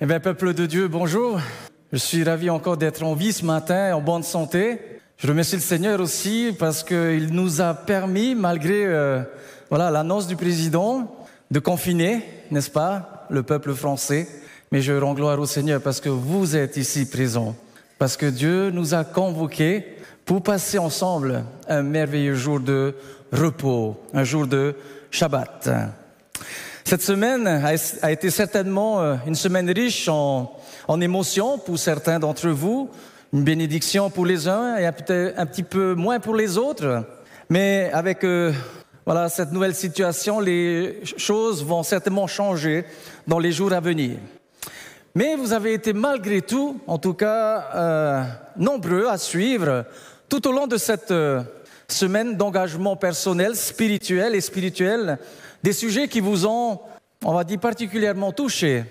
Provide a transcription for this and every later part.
Eh bien, peuple de Dieu, bonjour. Je suis ravi encore d'être en vie ce matin, en bonne santé. Je remercie le Seigneur aussi parce qu'il nous a permis, malgré euh, voilà l'annonce du président, de confiner, n'est-ce pas, le peuple français. Mais je rends gloire au Seigneur parce que vous êtes ici présents, parce que Dieu nous a convoqués pour passer ensemble un merveilleux jour de repos, un jour de Shabbat. Cette semaine a été certainement euh, une semaine riche en, émotions pour certains d'entre vous, une bénédiction pour les uns et un petit peu moins pour les autres. Mais avec euh, voilà, cette nouvelle situation, les choses vont certainement changer dans les jours à venir. Mais vous avez été malgré tout, en tout cas, euh, nombreux à suivre tout au long de cette semaine d'engagement personnel, spirituel et spirituel des sujets qui vous ont, on va dire, particulièrement touché.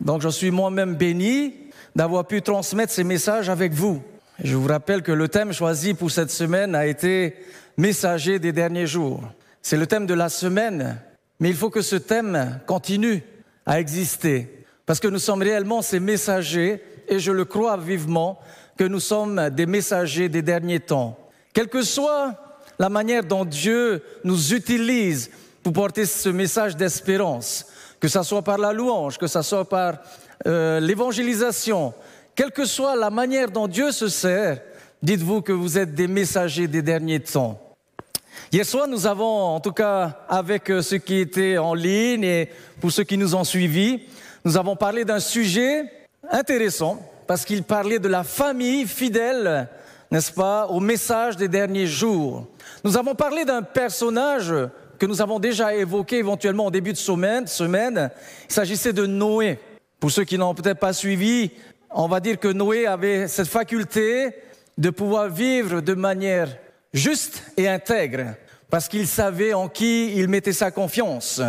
Donc je suis moi-même béni d'avoir pu transmettre ces messages avec vous. Je vous rappelle que le thème choisi pour cette semaine a été Messager des derniers jours. C'est le thème de la semaine, mais il faut que ce thème continue à exister, parce que nous sommes réellement ces messagers, et je le crois vivement, que nous sommes des messagers des derniers temps. Quelle que soit la manière dont Dieu nous utilise pour porter ce message d'espérance, que ce soit par la louange, que ce soit par euh, l'évangélisation, quelle que soit la manière dont Dieu se sert, dites-vous que vous êtes des messagers des derniers temps. Hier soir, nous avons, en tout cas avec euh, ceux qui étaient en ligne et pour ceux qui nous ont suivis, nous avons parlé d'un sujet intéressant parce qu'il parlait de la famille fidèle, n'est-ce pas, au message des derniers jours. Nous avons parlé d'un personnage que nous avons déjà évoqué éventuellement au début de semaine. semaine. Il s'agissait de Noé. Pour ceux qui n'ont peut-être pas suivi, on va dire que Noé avait cette faculté de pouvoir vivre de manière juste et intègre, parce qu'il savait en qui il mettait sa confiance.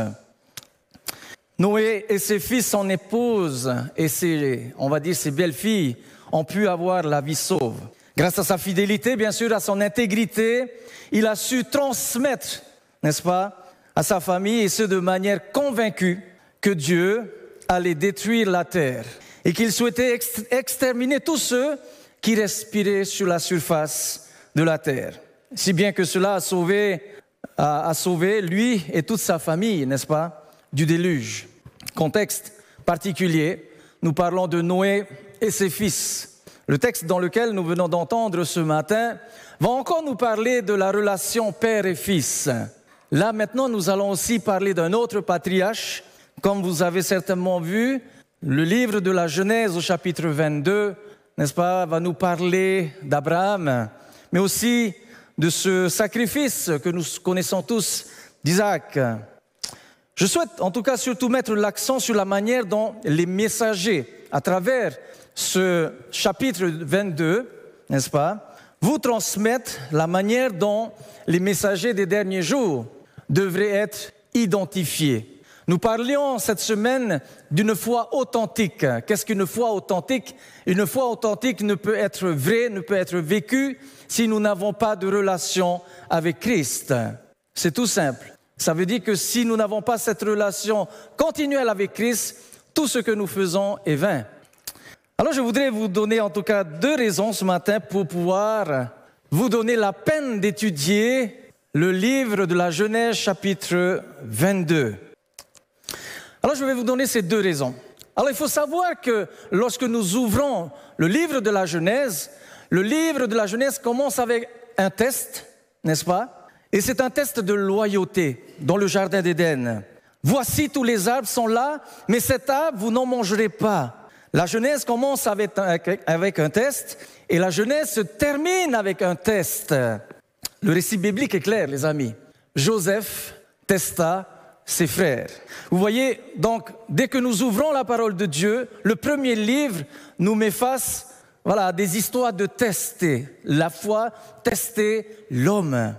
Noé et ses fils, son épouse et ses, on va dire, ses belles-filles ont pu avoir la vie sauve. Grâce à sa fidélité, bien sûr, à son intégrité, il a su transmettre n'est-ce pas, à sa famille, et ce de manière convaincue que Dieu allait détruire la terre et qu'il souhaitait exterminer tous ceux qui respiraient sur la surface de la terre. Si bien que cela a sauvé, a, sauvé lui et toute sa famille, n'est-ce pas, du déluge. Contexte particulier, nous parlons de Noé et ses fils. Le texte dans lequel nous venons d'entendre ce matin va encore nous parler de la relation père et fils. Là maintenant, nous allons aussi parler d'un autre patriarche. Comme vous avez certainement vu, le livre de la Genèse au chapitre 22, n'est-ce pas, va nous parler d'Abraham, mais aussi de ce sacrifice que nous connaissons tous d'Isaac. Je souhaite en tout cas surtout mettre l'accent sur la manière dont les messagers, à travers ce chapitre 22, n'est-ce pas, vous transmettent la manière dont les messagers des derniers jours devrait être identifié. Nous parlions cette semaine d'une foi authentique. Qu'est-ce qu'une foi authentique? Une foi authentique ne peut être vraie, ne peut être vécue si nous n'avons pas de relation avec Christ. C'est tout simple. Ça veut dire que si nous n'avons pas cette relation continuelle avec Christ, tout ce que nous faisons est vain. Alors je voudrais vous donner en tout cas deux raisons ce matin pour pouvoir vous donner la peine d'étudier le livre de la Genèse chapitre 22. Alors je vais vous donner ces deux raisons. Alors il faut savoir que lorsque nous ouvrons le livre de la Genèse, le livre de la Genèse commence avec un test, n'est-ce pas? Et c'est un test de loyauté dans le jardin d'Éden. Voici tous les arbres sont là, mais cet arbre vous n'en mangerez pas. La Genèse commence avec un test et la Genèse se termine avec un test. Le récit biblique est clair, les amis. Joseph testa ses frères. Vous voyez, donc, dès que nous ouvrons la parole de Dieu, le premier livre nous met face voilà, à des histoires de tester la foi, tester l'homme.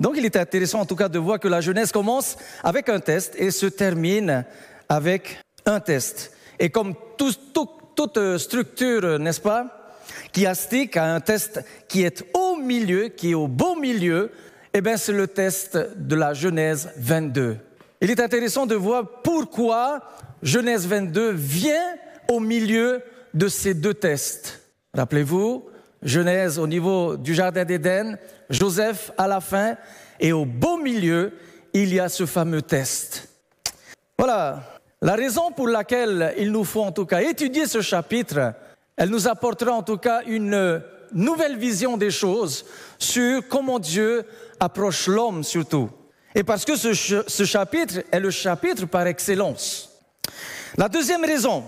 Donc il est intéressant en tout cas de voir que la Genèse commence avec un test et se termine avec un test. Et comme toute structure, n'est-ce pas, qui astique à un test qui est au milieu, qui est au beau milieu, eh bien c'est le test de la Genèse 22. il est intéressant de voir pourquoi Genèse 22 vient au milieu de ces deux tests. Rappelez-vous, Genèse au niveau du Jardin d'Éden, Joseph à la fin, et au beau milieu, il y a ce fameux test. Voilà, la raison pour laquelle il nous faut en tout cas étudier ce chapitre, elle nous apportera en tout cas une nouvelle vision des choses sur comment Dieu approche l'homme surtout. Et parce que ce, ce, chapitre est le chapitre par excellence. La deuxième raison,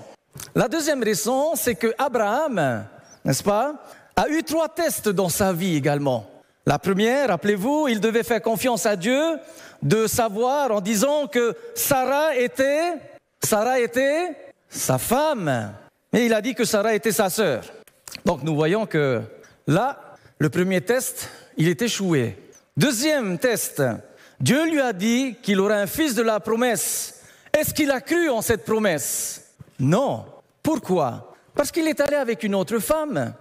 la deuxième raison, c'est que Abraham, n'est-ce pas, a eu trois tests dans sa vie également. La première, rappelez-vous, il devait faire confiance à Dieu de savoir en disant que Sarah était, Sarah était sa femme. Mais il a dit que Sarah était sa sœur. Donc nous voyons que là, le premier test, il est échoué. Deuxième test, Dieu lui a dit qu'il aurait un fils de la promesse. Est-ce qu'il a cru en cette promesse? Non. Pourquoi? Parce qu'il est allé avec une autre femme.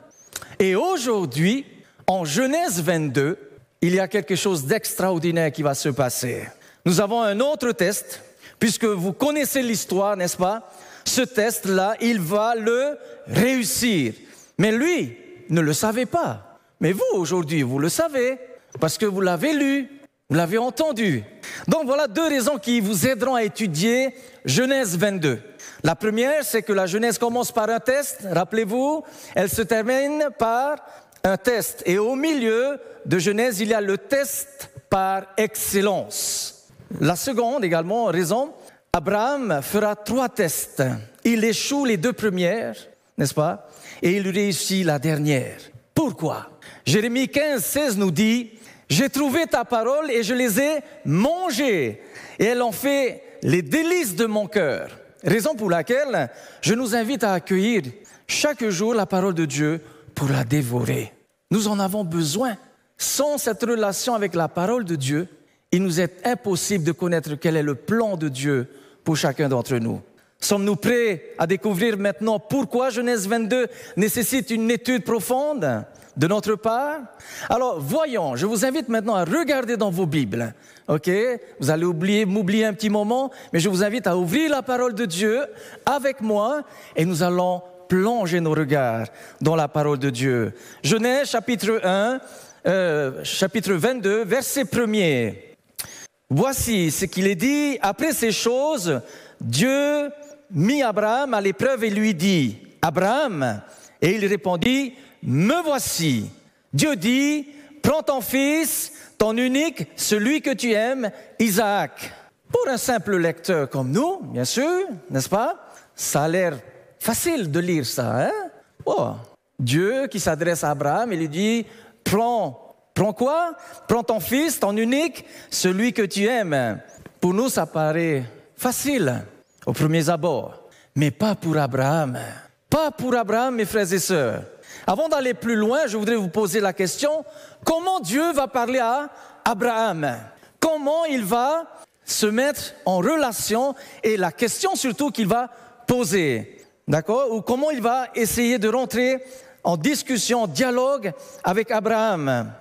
Et aujourd'hui, en Genèse 22, il y a quelque chose d'extraordinaire qui va se passer. Nous avons un autre test, puisque vous connaissez l'histoire, n'est-ce pas? Ce test-là, il va le réussir. Mais lui ne le savait pas. Mais vous, aujourd'hui, vous le savez, parce que vous l'avez lu, vous l'avez entendu. Donc voilà deux raisons qui vous aideront à étudier Genèse 22. La première, c'est que la Genèse commence par un test, rappelez-vous, elle se termine par un test. Et au milieu de Genèse, il y a le test par excellence. La seconde également raison, Abraham fera trois tests. Il échoue les deux premières, n'est-ce pas? Et il réussit la dernière. Pourquoi? Jérémie 15, 16 nous dit, j'ai trouvé ta parole et je les ai mangées. Et elles ont fait les délices de mon cœur. Raison pour laquelle je nous invite à accueillir chaque jour la parole de Dieu pour la dévorer. Nous en avons besoin. Sans cette relation avec la parole de Dieu, il nous est impossible de connaître quel est le plan de Dieu pour chacun d'entre nous. Sommes-nous prêts à découvrir maintenant pourquoi Genèse 22 nécessite une étude profonde de notre part? Alors, voyons, je vous invite maintenant à regarder dans vos Bibles. OK? Vous allez oublier, m'oublier un petit moment, mais je vous invite à ouvrir la parole de Dieu avec moi et nous allons plonger nos regards dans la parole de Dieu. Genèse chapitre 1, euh, chapitre 22, verset 1er. Voici ce qu'il est dit. Après ces choses, Dieu mit Abraham à l'épreuve et lui dit, Abraham, et il répondit, me voici. Dieu dit, prends ton fils, ton unique, celui que tu aimes, Isaac. Pour un simple lecteur comme nous, bien sûr, n'est-ce pas? Ça a l'air Facile de lire ça, hein? Oh. Dieu qui s'adresse à Abraham, il lui dit, prends, prends quoi? Prends ton fils, ton unique, celui que tu aimes. Pour nous, ça paraît facile au premier abord, mais pas pour Abraham. Pas pour Abraham, mes frères et sœurs. Avant d'aller plus loin, je voudrais vous poser la question, comment Dieu va parler à Abraham? Comment il va se mettre en relation? Et la question surtout qu'il va poser. D'accord? Ou comment il va essayer de rentrer en discussion, en dialogue avec Abraham?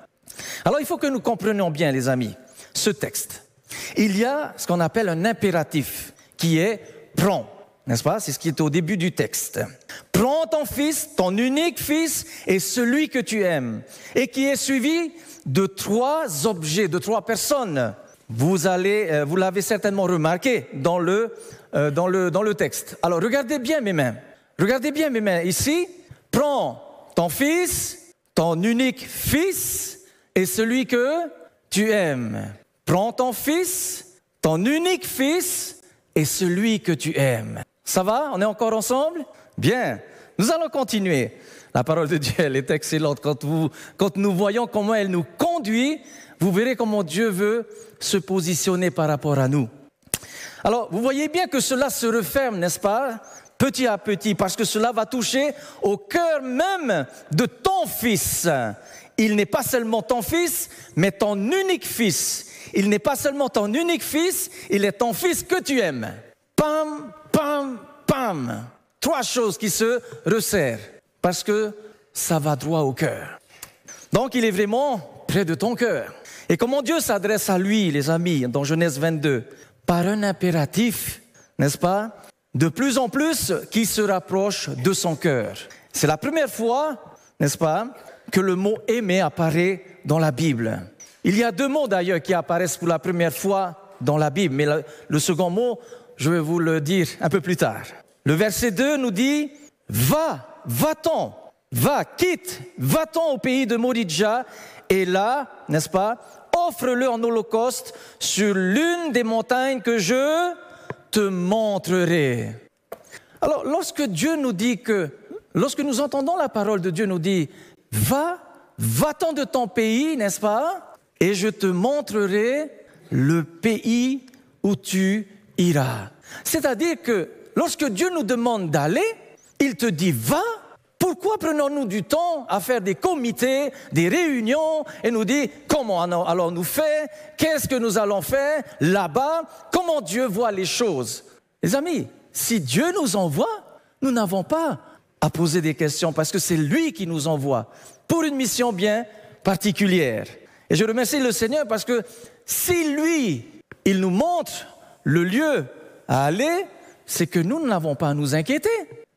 Alors il faut que nous comprenions bien, les amis, ce texte. Il y a ce qu'on appelle un impératif qui est prends, n'est-ce pas? C'est ce qui est au début du texte. Prends ton fils, ton unique fils, et celui que tu aimes, et qui est suivi de trois objets, de trois personnes. Vous allez, euh, vous l'avez certainement remarqué dans le euh, dans, le, dans le texte. Alors regardez bien mes mains. Regardez bien mes mains. Ici, prends ton fils, ton unique fils, et celui que tu aimes. Prends ton fils, ton unique fils, et celui que tu aimes. Ça va? On est encore ensemble? Bien. Nous allons continuer. La parole de Dieu, elle est excellente. Quand, nous voyons comment elle nous conduit, vous verrez comment Dieu veut se positionner par rapport à nous. Alors, vous voyez bien que cela se referme, n'est-ce pas? Petit à petit, parce que cela va toucher au cœur même de ton fils. Il n'est pas seulement ton fils, mais ton unique fils. Il n'est pas seulement ton unique fils, il est ton fils que tu aimes. Pam, pam, pam. Trois choses qui se resserrent, parce que ça va droit au cœur. Donc, il est vraiment près de ton cœur. Et comment Dieu s'adresse à lui, les amis, dans Genèse 22 par un impératif, n'est-ce pas, de plus en plus qui se rapproche de son cœur. C'est la première fois, n'est-ce pas, que le mot aimer apparaît dans la Bible. Il y a deux mots d'ailleurs qui apparaissent pour la première fois dans la Bible, mais le, second mot, je vais vous le dire un peu plus tard. Le verset 2 nous dit, va, va-t'en, va, quitte, va-t'en au pays de Moridja, et là, n'est-ce pas, offre-le en holocauste sur l'une des montagnes que je te montrerai. Alors, lorsque Dieu nous dit que, lorsque nous entendons la parole de Dieu nous dit, va, va-t'en de ton pays, n'est-ce pas, et je te montrerai le pays où tu iras. C'est-à-dire que lorsque Dieu nous demande d'aller, il te dit va. Pourquoi prenons-nous du temps à faire des comités, des réunions et nous dit comment allons-nous faire, qu'est-ce que nous allons faire là-bas, comment Dieu voit les choses? Les amis, si Dieu nous envoie, nous n'avons pas à poser des questions parce que c'est lui qui nous envoie pour une mission bien particulière. Et je remercie le Seigneur parce que si lui, il nous montre le lieu à aller, c'est que nous n'avons pas à nous inquiéter.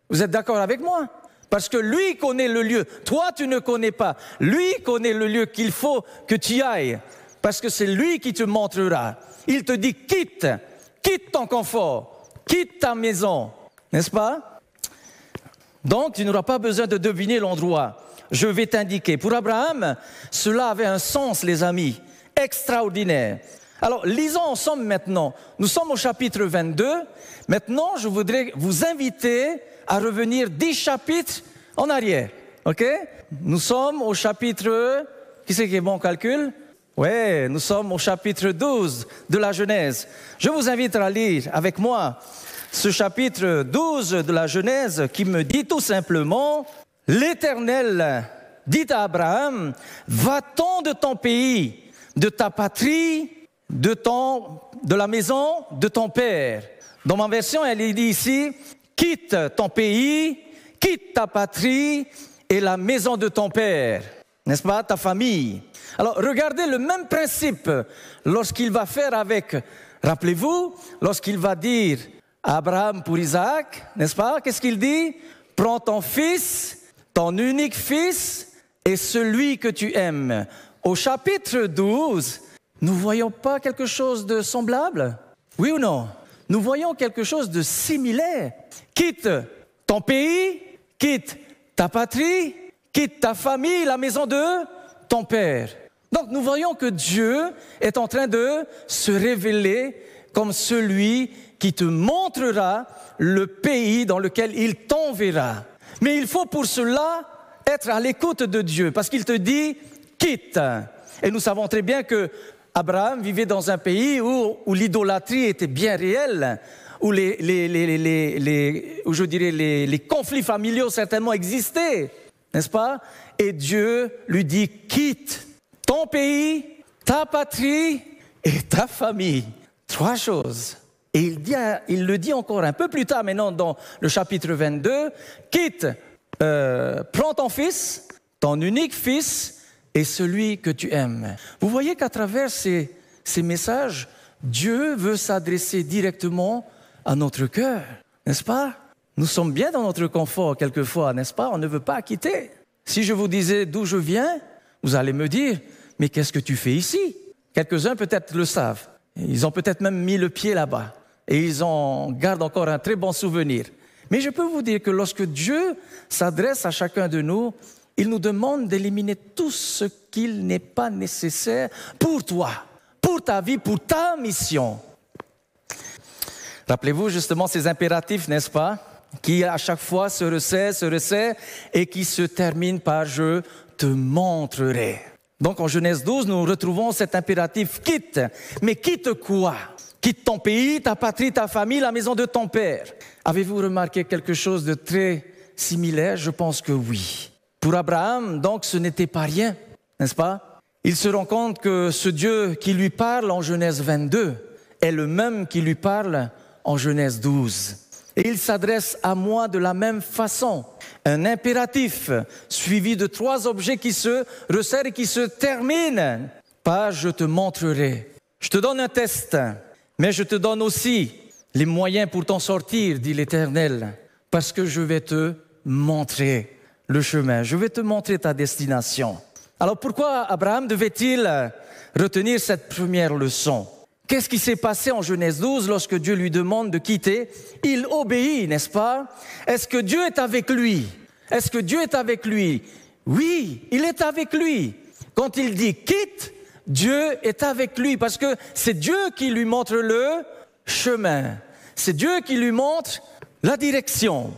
Vous êtes d'accord avec moi? Parce que lui connaît le lieu. Toi, tu ne connais pas. Lui connaît le lieu qu'il faut que tu ailles. Parce que c'est lui qui te montrera. Il te dit quitte, quitte ton confort, quitte ta maison. N'est-ce pas? Donc, tu n'auras pas besoin de deviner l'endroit je vais t'indiquer. Pour Abraham, cela avait un sens, les amis, extraordinaire. Alors, lisons ensemble maintenant. Nous sommes au chapitre 22. Maintenant, je voudrais vous inviter à revenir dix chapitres en arrière. OK? Nous sommes au chapitre... Qui c'est qui est bon calcul? Oui, nous sommes au chapitre 12 de la Genèse. Je vous invite à lire avec moi ce chapitre 12 de la Genèse qui me dit tout simplement L'Éternel dit à Abraham, va-t'en de ton pays, de ta patrie, de, ton, de la maison de ton père. Dans ma version, elle dit ici, quitte ton pays, quitte ta patrie et la maison de ton père, n'est-ce pas, ta famille. Alors regardez le même principe lorsqu'il va faire avec, rappelez-vous, lorsqu'il va dire à Abraham pour Isaac, n'est-ce pas, qu'est-ce qu'il dit? Prends ton fils, ton unique fils est celui que tu aimes. Au chapitre 12, nous voyons pas quelque chose de semblable? Oui ou non? Nous voyons quelque chose de similaire. Quitte ton pays, quitte ta patrie, quitte ta famille, la maison de ton père. Donc nous voyons que Dieu est en train de se révéler comme celui qui te montrera le pays dans lequel il t'enverra. Mais il faut pour cela être à l'écoute de Dieu, parce qu'il te dit quitte. Et nous savons très bien que Abraham vivait dans un pays où, l'idolâtrie était bien réelle, où, les, où je dirais les conflits familiaux certainement existaient, n'est-ce pas? Et Dieu lui dit quitte ton pays, ta patrie et ta famille. Trois choses. Et il, dit, il le dit encore un peu plus tard, maintenant dans le chapitre 22, quitte, euh, prends ton fils, ton unique fils, et celui que tu aimes. Vous voyez qu'à travers ces, ces messages, Dieu veut s'adresser directement à notre cœur, n'est-ce pas? Nous sommes bien dans notre confort quelquefois, n'est-ce pas? On ne veut pas quitter. Si je vous disais d'où je viens, vous allez me dire, mais qu'est-ce que tu fais ici? Quelques-uns peut-être le savent. Ils ont peut-être même mis le pied là-bas et ils en gardent encore un très bon souvenir. Mais je peux vous dire que lorsque Dieu s'adresse à chacun de nous, il nous demande d'éliminer tout ce qu'il n'est pas nécessaire pour toi, pour ta vie, pour ta mission. Rappelez-vous justement ces impératifs, n'est-ce pas Qui à chaque fois se resserrent, se resserrent et qui se terminent par je te montrerai. Donc en Genèse 12, nous retrouvons cet impératif quitte. Mais quitte quoi? Quitte ton pays, ta patrie, ta famille, la maison de ton père. Avez-vous remarqué quelque chose de très similaire? Je pense que oui. Pour Abraham, donc, ce n'était pas rien, n'est-ce pas? Il se rend compte que ce Dieu qui lui parle en Genèse 22 est le même qui lui parle en Genèse 12. Et il s'adresse à moi de la même façon. Un impératif suivi de trois objets qui se resserrent et qui se terminent par je te montrerai. Je te donne un test. Mais je te donne aussi les moyens pour t'en sortir, dit l'Éternel, parce que je vais te montrer le chemin, je vais te montrer ta destination. Alors pourquoi Abraham devait-il retenir cette première leçon? Qu'est-ce qui s'est passé en Genèse 12 lorsque Dieu lui demande de quitter? Il obéit, n'est-ce pas? Est-ce que Dieu est avec lui? Est-ce que Dieu est avec lui? Oui, il est avec lui. Quand il dit quitte, Dieu est avec lui parce que c'est Dieu qui lui montre le chemin. C'est Dieu qui lui montre la direction.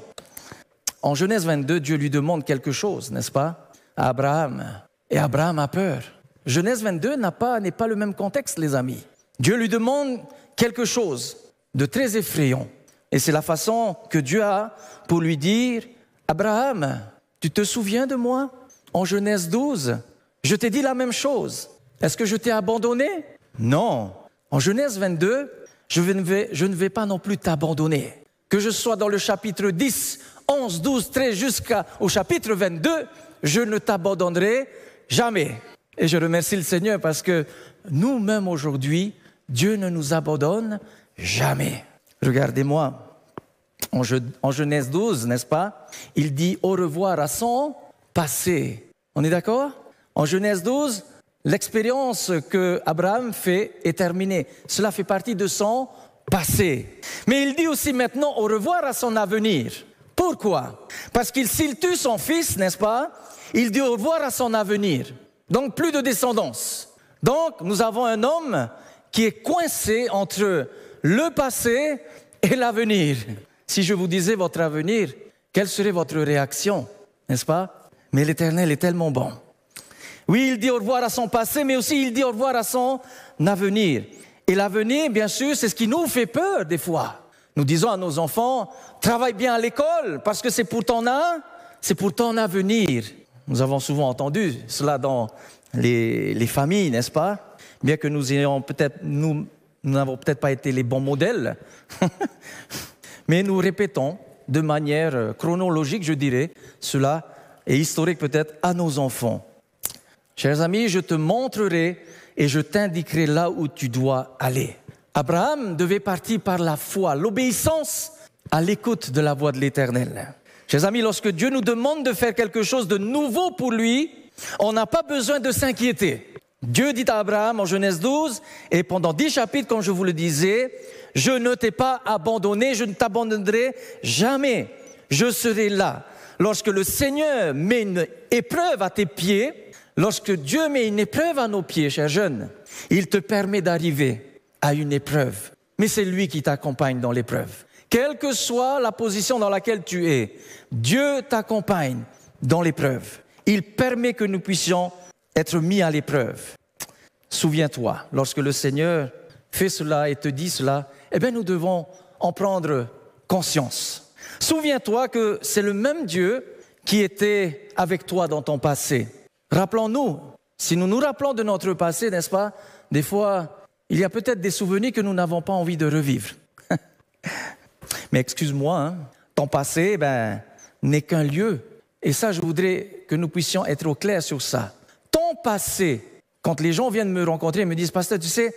En Genèse 22, Dieu lui demande quelque chose, n'est-ce pas? À Abraham. Et Abraham a peur. Genèse 22 n'est pas, pas le même contexte, les amis. Dieu lui demande quelque chose de très effrayant. Et c'est la façon que Dieu a pour lui dire, Abraham, tu te souviens de moi? En Genèse 12, je t'ai dit la même chose. Est-ce que je t'ai abandonné? Non. En Genèse 22, je ne vais, je ne vais pas non plus t'abandonner. Que je sois dans le chapitre 10, 11, 12, 13 jusqu'au chapitre 22, je ne t'abandonnerai jamais. Et je remercie le Seigneur parce que nous-mêmes aujourd'hui, Dieu ne nous abandonne jamais. Regardez-moi, en, Genèse 12, n'est-ce pas? Il dit au revoir à son passé. On est d'accord? En Genèse 12, l'expérience que Abraham fait est terminée. Cela fait partie de son passé. Mais il dit aussi maintenant au revoir à son avenir. Pourquoi? Parce qu'il s'il tue son fils, n'est-ce pas? Il dit au revoir à son avenir. Donc plus de descendance. Donc nous avons un homme qui est coincé entre le passé et l'avenir. Si je vous disais votre avenir, quelle serait votre réaction? N'est-ce pas? Mais l'Éternel est tellement bon. Oui, il dit au revoir à son passé, mais aussi il dit au revoir à son avenir. Et l'avenir, bien sûr, c'est ce qui nous fait peur des fois. Nous disons à nos enfants, travaille bien à l'école, parce que c'est pour ton, c'est pour ton avenir. Nous avons souvent entendu cela dans les, les familles, n'est-ce pas? Bien que nous ayons peut-être, nous, n'avons peut-être pas été les bons modèles, mais nous répétons de manière chronologique, je dirais, cela et historique peut-être à nos enfants. Chers amis, je te montrerai et je t'indiquerai là où tu dois aller. Abraham devait partir par la foi, l'obéissance à l'écoute de la voix de l'Éternel. Chers amis, lorsque Dieu nous demande de faire quelque chose de nouveau pour lui, on n'a pas besoin de s'inquiéter. Dieu dit à Abraham en Genèse 12, et pendant dix chapitres, comme je vous le disais, je ne t'ai pas abandonné, je ne t'abandonnerai jamais. Je serai là. Lorsque le Seigneur met une épreuve à tes pieds, Lorsque Dieu met une épreuve à nos pieds, chers jeunes, il te permet d'arriver à une épreuve. Mais c'est lui qui t'accompagne dans l'épreuve. Quelle que soit la position dans laquelle tu es, Dieu t'accompagne dans l'épreuve. Il permet que nous puissions être mis à l'épreuve. Souviens-toi, lorsque le Seigneur fait cela et te dit cela, eh bien nous devons en prendre conscience. Souviens-toi que c'est le même Dieu qui était avec toi dans ton passé. Rappelons-nous, si nous nous rappelons de notre passé, n'est-ce pas, des fois, il y a peut-être des souvenirs que nous n'avons pas envie de revivre. Mais excuse-moi, hein, ton passé ben, n'est qu'un lieu. Et ça, je voudrais que nous puissions être au clair sur ça. Ton passé, quand les gens viennent me rencontrer et me disent, pasteur, tu sais,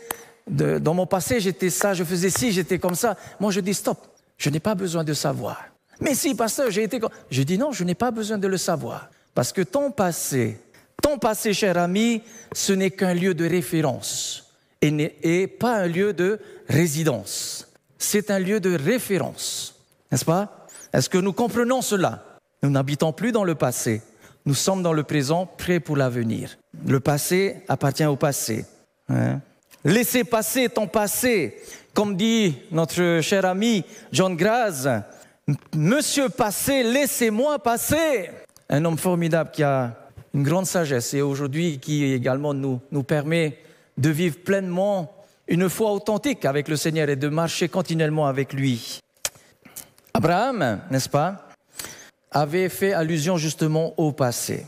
dans mon passé, j'étais ça, je faisais ci, j'étais comme ça. Moi, je dis, stop, je n'ai pas besoin de savoir. Mais si, pasteur, j'ai été comme... Je dis, non, je n'ai pas besoin de le savoir. Parce que ton passé ton passé, cher ami, ce n'est qu'un lieu de référence et, pas un lieu de résidence. C'est un lieu de référence, n'est-ce pas? Est-ce que nous comprenons cela? Nous n'habitons plus dans le passé, nous sommes dans le présent, prêts pour l'avenir. Le passé appartient au passé. Hein? Laissez passer ton passé, comme dit notre cher ami John Graz. Monsieur passé, laissez-moi passer. Un homme formidable qui a une grande sagesse et aujourd'hui qui également nous, nous permet de vivre pleinement une foi authentique avec le Seigneur et de marcher continuellement avec lui. Abraham, n'est-ce pas, avait fait allusion justement au passé.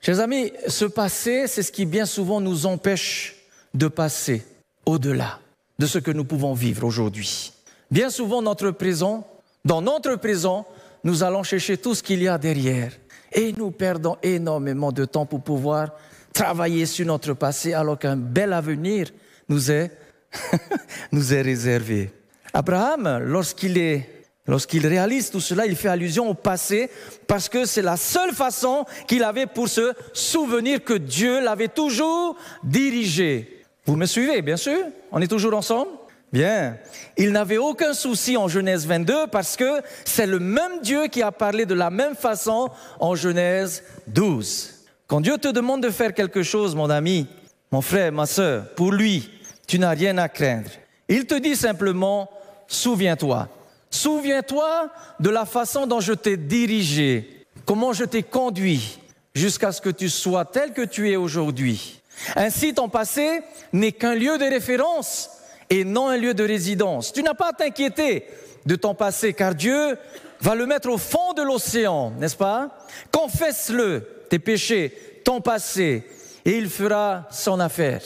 Chers amis, ce passé, c'est ce qui bien souvent nous empêche de passer au-delà de ce que nous pouvons vivre aujourd'hui. Bien souvent, notre présent, dans notre présent, nous allons chercher tout ce qu'il y a derrière. Et nous perdons énormément de temps pour pouvoir travailler sur notre passé alors qu'un bel avenir nous est nous est réservé. Abraham, lorsqu'il est Lorsqu'il réalise tout cela, il fait allusion au passé parce que c'est la seule façon qu'il avait pour se souvenir que Dieu l'avait toujours dirigé. Vous me suivez, bien sûr? On est toujours ensemble? Bien. Il n'avait aucun souci en Genèse 22 parce que c'est le même Dieu qui a parlé de la même façon en Genèse 12. Quand Dieu te demande de faire quelque chose, mon ami, mon frère, ma soeur, pour lui, tu n'as rien à craindre. Il te dit simplement, souviens-toi. Souviens-toi de la façon dont je t'ai dirigé, comment je t'ai conduit jusqu'à ce que tu sois tel que tu es aujourd'hui. Ainsi, ton passé n'est qu'un lieu de référence et non un lieu de résidence. Tu n'as pas à t'inquiéter de ton passé, car Dieu va le mettre au fond de l'océan, n'est-ce pas? Confesse-le, tes péchés, ton passé, et il fera son affaire.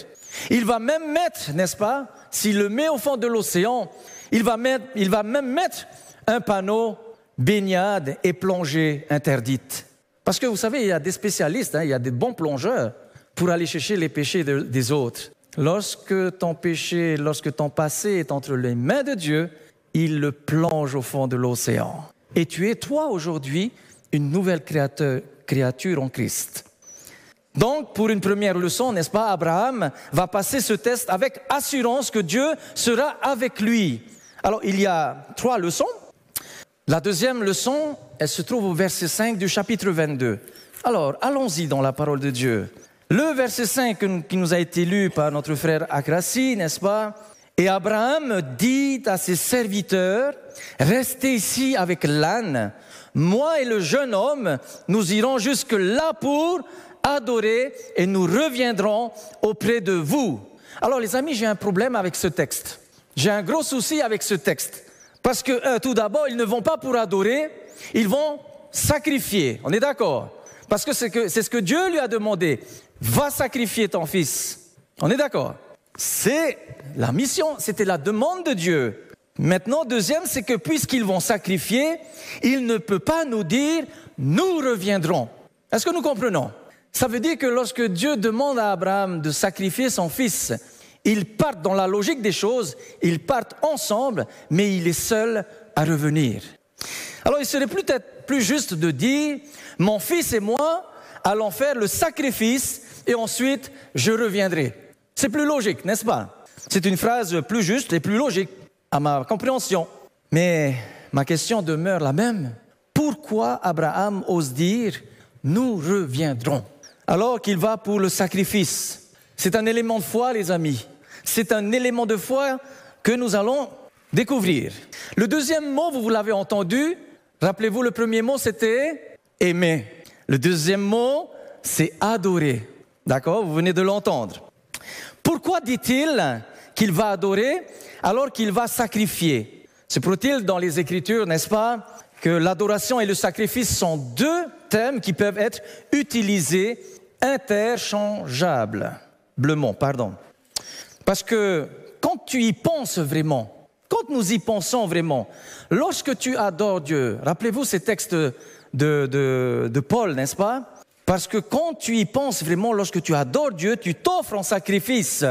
Il va même mettre, n'est-ce pas, s'il le met au fond de l'océan, il va, même mettre un panneau baignade et plongée interdite. Parce que vous savez, il y a des spécialistes, hein, il y a des bons plongeurs pour aller chercher les péchés des autres. Lorsque ton péché, lorsque ton passé est entre les mains de Dieu, il le plonge au fond de l'océan. Et tu es toi aujourd'hui une nouvelle créature en Christ. Donc, pour une première leçon, n'est-ce pas, Abraham va passer ce test avec assurance que Dieu sera avec lui. Alors, il y a trois leçons. La deuxième leçon, elle se trouve au verset 5 du chapitre 22. Alors, allons-y dans la parole de Dieu. Le verset 5 qui nous a été lu par notre frère Akrasi, n'est-ce pas? Et Abraham dit à ses serviteurs, restez ici avec l'âne. Moi et le jeune homme, nous irons jusque là pour adorer et nous reviendrons auprès de vous. Alors les amis, j'ai un problème avec ce texte. J'ai un gros souci avec ce texte. Parce que, euh, tout d'abord, ils ne vont pas pour adorer, ils vont sacrifier. On est d'accord? Parce que c'est ce que Dieu lui a demandé. Va sacrifier ton fils. On est d'accord? C'est la mission, c'était la demande de Dieu. Maintenant, deuxième, c'est que puisqu'ils vont sacrifier, il ne peut pas nous dire, nous reviendrons. Est-ce que nous comprenons? Ça veut dire que lorsque Dieu demande à Abraham de sacrifier son fils, ils partent dans la logique des choses, ils partent ensemble, mais il est seul à revenir. Alors il serait peut-être plus juste de dire, mon fils et moi allons faire le sacrifice et ensuite je reviendrai. C'est plus logique, n'est-ce pas? C'est une phrase plus juste et plus logique à ma compréhension. Mais ma question demeure la même. Pourquoi Abraham ose dire, nous reviendrons, alors qu'il va pour le sacrifice? C'est un élément de foi, les amis. C'est un élément de foi que nous allons découvrir. Le deuxième mot, vous l'avez entendu, rappelez-vous, le premier mot, c'était aimer. Le deuxième mot, c'est adorer. D'accord Vous venez de l'entendre. Pourquoi dit-il qu'il va adorer alors qu'il va sacrifier? C'est pour-il dans les Écritures, n'est-ce pas, que l'adoration et le sacrifice sont deux thèmes qui peuvent être utilisés interchangeables? Pardon. Parce que quand tu y penses vraiment, quand nous y pensons vraiment, lorsque tu adores Dieu, rappelez-vous ces textes de Paul, n'est-ce pas? Parce que quand tu y penses vraiment, lorsque tu adores Dieu, tu t'offres en sacrifice.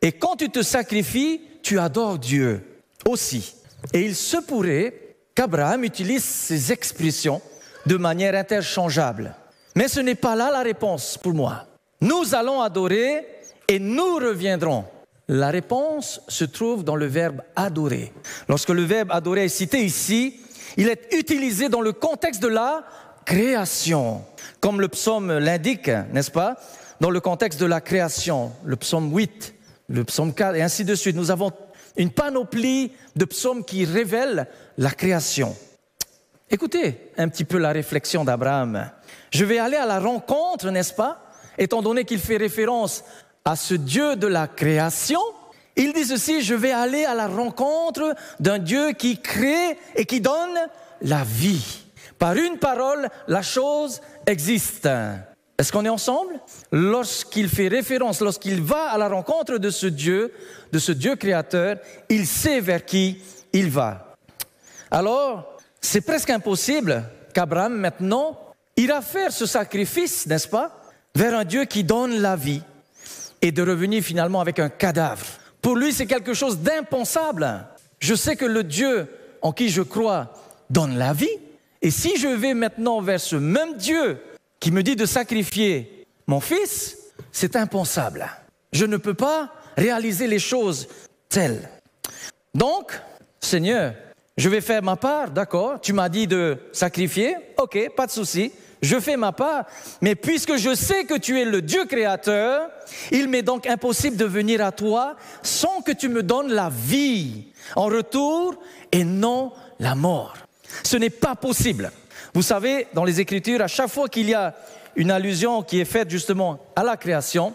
Et quand tu te sacrifies, tu adores Dieu aussi. Et il se pourrait qu'Abraham utilise ces expressions de manière interchangeable. Mais ce n'est pas là la réponse pour moi. Nous allons adorer et nous reviendrons. La réponse se trouve dans le verbe adorer. Lorsque le verbe adorer est cité ici, il est utilisé dans le contexte de la création, comme le psaume l'indique, n'est-ce pas Dans le contexte de la création, le psaume 8, le psaume 4, et ainsi de suite. Nous avons une panoplie de psaumes qui révèlent la création. Écoutez un petit peu la réflexion d'Abraham. Je vais aller à la rencontre, n'est-ce pas? Étant donné qu'il fait référence à ce Dieu de la création, il dit ceci, je vais aller à la rencontre d'un Dieu qui crée et qui donne la vie. Par une parole, la chose existe. Est-ce qu'on est ensemble? Lorsqu'il fait référence, lorsqu'il va à la rencontre de ce Dieu, de ce Dieu créateur, il sait vers qui il va. Alors, c'est presque impossible qu'Abraham maintenant ira faire ce sacrifice, n'est-ce pas, vers un Dieu qui donne la vie et de revenir finalement avec un cadavre. Pour lui, c'est quelque chose d'impensable. Je sais que le Dieu en qui je crois donne la vie. Et si je vais maintenant vers ce même Dieu qui me dit de sacrifier mon fils, c'est impensable. Je ne peux pas réaliser les choses telles. Donc, Seigneur, je vais faire ma part, d'accord, tu m'as dit de sacrifier, ok, pas de souci, je fais ma part, mais puisque je sais que tu es le Dieu créateur, il m'est donc impossible de venir à toi sans que tu me donnes la vie en retour et non la mort. Ce n'est pas possible. Vous savez, dans les Écritures, à chaque fois qu'il y a une allusion qui est faite justement à la création,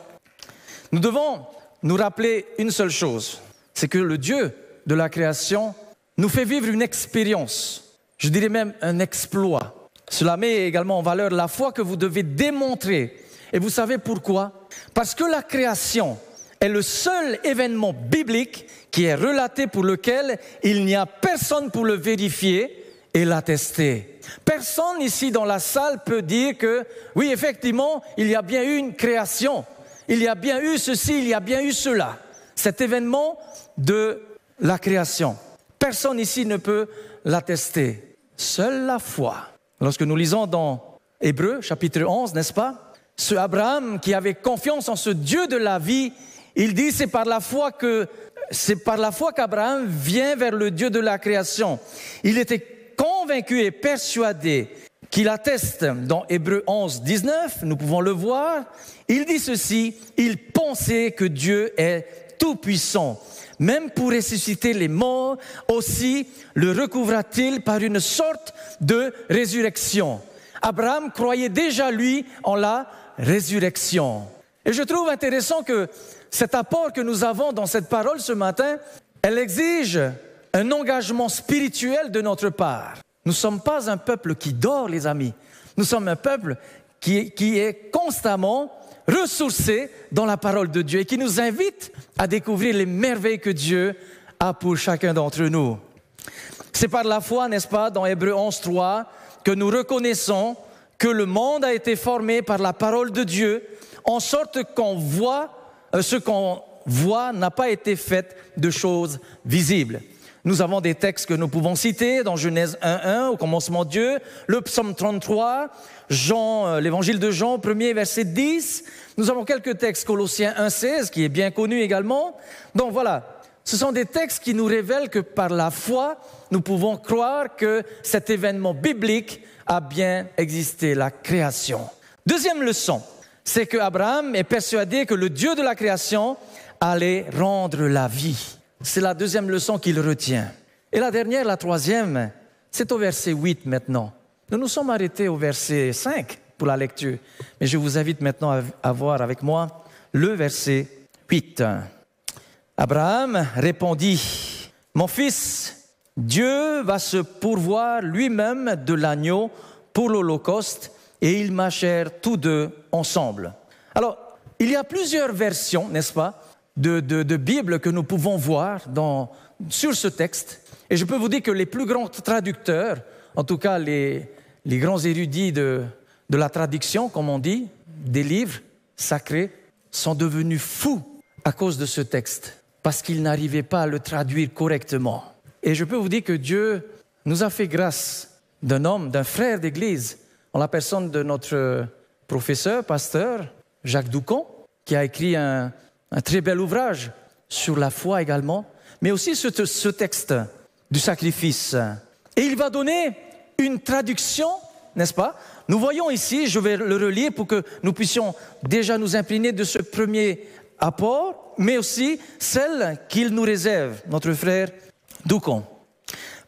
nous devons nous rappeler une seule chose, c'est que le Dieu de la création nous fait vivre une expérience, je dirais même un exploit. Cela met également en valeur la foi que vous devez démontrer. Et vous savez pourquoi? Parce que la création est le seul événement biblique qui est relaté pour lequel il n'y a personne pour le vérifier et l'attester. Personne ici dans la salle peut dire que oui, effectivement, il y a bien eu une création, il y a bien eu ceci, il y a bien eu cela. Cet événement de la création. Personne ici ne peut l'attester. Seule la foi. Lorsque nous lisons dans Hébreu chapitre 11, n'est-ce pas? Ce Abraham qui avait confiance en ce Dieu de la vie, il dit c'est par la foi que c'est par la foi qu'Abraham vient vers le Dieu de la création. Il était convaincu et persuadé qu'il atteste dans Hébreu 11, 19, nous pouvons le voir. Il dit ceci, il pensait que Dieu est tout puissant même pour ressusciter les morts, aussi le recouvra-t-il par une sorte de résurrection. Abraham croyait déjà, lui, en la résurrection. Et je trouve intéressant que cet apport que nous avons dans cette parole ce matin, elle exige un engagement spirituel de notre part. Nous ne sommes pas un peuple qui dort, les amis. Nous sommes un peuple qui, est constamment ressourcés dans la parole de Dieu et qui nous invite à découvrir les merveilles que Dieu a pour chacun d'entre nous. C'est par la foi, n'est-ce pas, dans Hébreu 11, 3, que nous reconnaissons que le monde a été formé par la parole de Dieu, en sorte qu'on voit, euh, ce qu'on voit n'a pas été fait de choses visibles. Nous avons des textes que nous pouvons citer dans Genèse 1.1, au commencement Dieu, le psaume 33, Jean, euh, l'évangile de Jean, premier verset 10. Nous avons quelques textes, Colossiens 1.16, qui est bien connu également. Donc voilà, ce sont des textes qui nous révèlent que par la foi, nous pouvons croire que cet événement biblique a bien existé, la création. Deuxième leçon, c'est que Abraham est persuadé que le Dieu de la création allait rendre la vie. C'est la deuxième leçon qu'il retient. Et la dernière, la troisième, c'est au verset 8 maintenant. Nous nous sommes arrêtés au verset 5 pour la lecture, mais je vous invite maintenant à voir avec moi le verset 8. Abraham répondit, Mon fils, Dieu va se pourvoir lui-même de l'agneau pour l'Holocauste, et ils mâchèrent tous deux ensemble. Alors, il y a plusieurs versions, n'est-ce pas, de, de, Bible que nous pouvons voir dans, sur ce texte. Et je peux vous dire que les plus grands traducteurs, en tout cas les, les grands érudits de, de la traduction, comme on dit, des livres sacrés, sont devenus fous à cause de ce texte, parce qu'ils n'arrivaient pas à le traduire correctement. Et je peux vous dire que Dieu nous a fait grâce d'un homme, d'un frère d'Église, en la personne de notre professeur, pasteur, Jacques Doucon, qui a écrit un, un très bel ouvrage sur la foi également, mais aussi ce, ce texte du sacrifice. Et il va donner une traduction, n'est-ce pas? Nous voyons ici, je vais le relire pour que nous puissions déjà nous imprégner de ce premier apport, mais aussi celle qu'il nous réserve, notre frère Doucon.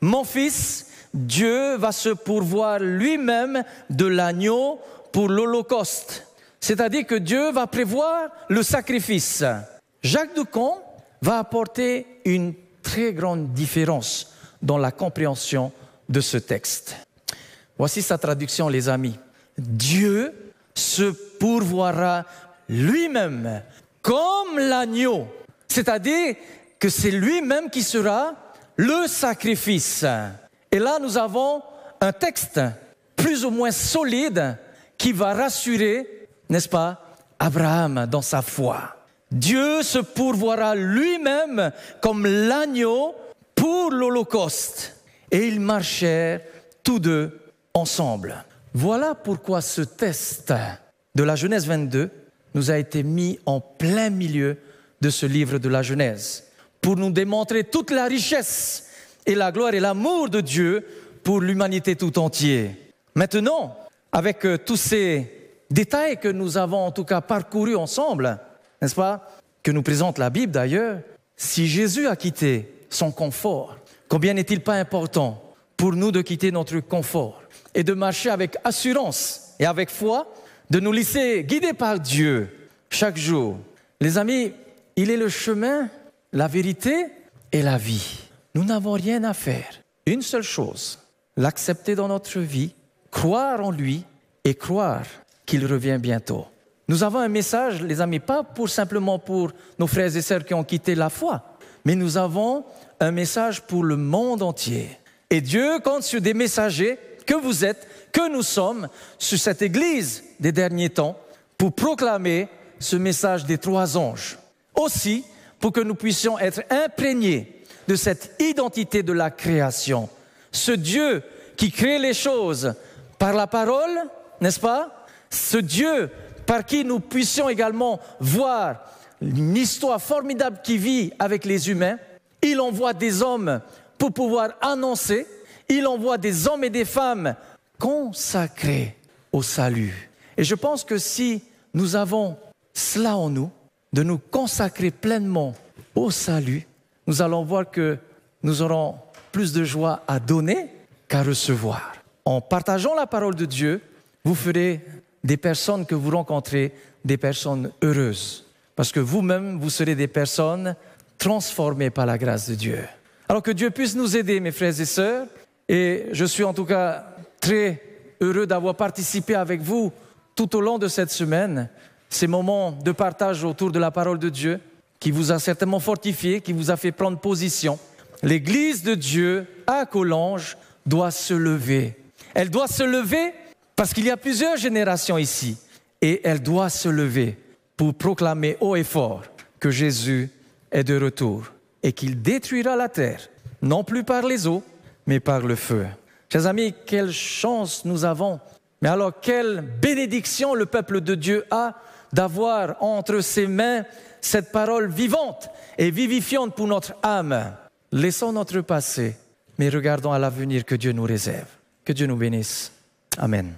Mon fils, Dieu va se pourvoir lui-même de l'agneau pour l'Holocauste c'est-à-dire que Dieu va prévoir le sacrifice. Jacques Ducon va apporter une très grande différence dans la compréhension de ce texte. Voici sa traduction, les amis. Dieu se pourvoira lui-même comme l'agneau, c'est-à-dire que c'est lui-même qui sera le sacrifice. Et là, nous avons un texte plus ou moins solide qui va rassurer n'est-ce pas, Abraham dans sa foi. Dieu se pourvoira lui-même comme l'agneau pour l'Holocauste. Et ils marchèrent tous deux ensemble. Voilà pourquoi ce test de la Genèse 22 nous a été mis en plein milieu de ce livre de la Genèse, pour nous démontrer toute la richesse et la gloire et l'amour de Dieu pour l'humanité tout entière. Maintenant, avec euh, tous ces détails que nous avons en tout cas parcourus ensemble, n'est-ce pas, que nous présente la Bible d'ailleurs, si Jésus a quitté son confort, combien n'est-il pas important pour nous de quitter notre confort et de marcher avec assurance et avec foi, de nous laisser guider par Dieu chaque jour? Les amis, il est le chemin, la vérité et la vie. Nous n'avons rien à faire. Une seule chose, l'accepter dans notre vie, croire en lui et croire qu'il revient bientôt. Nous avons un message, les amis, pas pour simplement pour nos frères et sœurs qui ont quitté la foi, mais nous avons un message pour le monde entier. Et Dieu compte sur des messagers que vous êtes, que nous sommes, sur cette Église des derniers temps, pour proclamer ce message des trois anges. Aussi, pour que nous puissions être imprégnés de cette identité de la création. Ce Dieu qui crée les choses par la parole, n'est-ce pas? Ce Dieu par qui nous puissions également voir une histoire formidable qui vit avec les humains. Il envoie des hommes pour pouvoir annoncer, il envoie des hommes et des femmes consacrés au salut. Et je pense que si nous avons cela en nous, de nous consacrer pleinement au salut, nous allons voir que nous aurons plus de joie à donner qu'à recevoir. En partageant la parole de Dieu, vous ferez des personnes que vous rencontrez des personnes heureuses, parce que vous-même, vous serez des personnes transformées par la grâce de Dieu. Alors que Dieu puisse nous aider, mes frères et sœurs, et je suis en tout cas très heureux d'avoir participé avec vous tout au long de cette semaine ces moments de partage autour de la parole de Dieu qui vous a certainement fortifié, qui vous a fait prendre position. L'Église de Dieu à Collange doit se lever. Elle doit se lever parce qu'il y a plusieurs générations ici et elle doit se lever pour proclamer haut et fort que Jésus est de retour et qu'il détruira la terre, non plus par les eaux, mais par le feu. Chers amis, quelle chance nous avons, mais alors quelle bénédiction le peuple de Dieu a d'avoir entre ses mains cette parole vivante et vivifiante pour notre âme. Laissons notre passé, mais regardons à l'avenir que Dieu nous réserve. Que Dieu nous bénisse. Amen.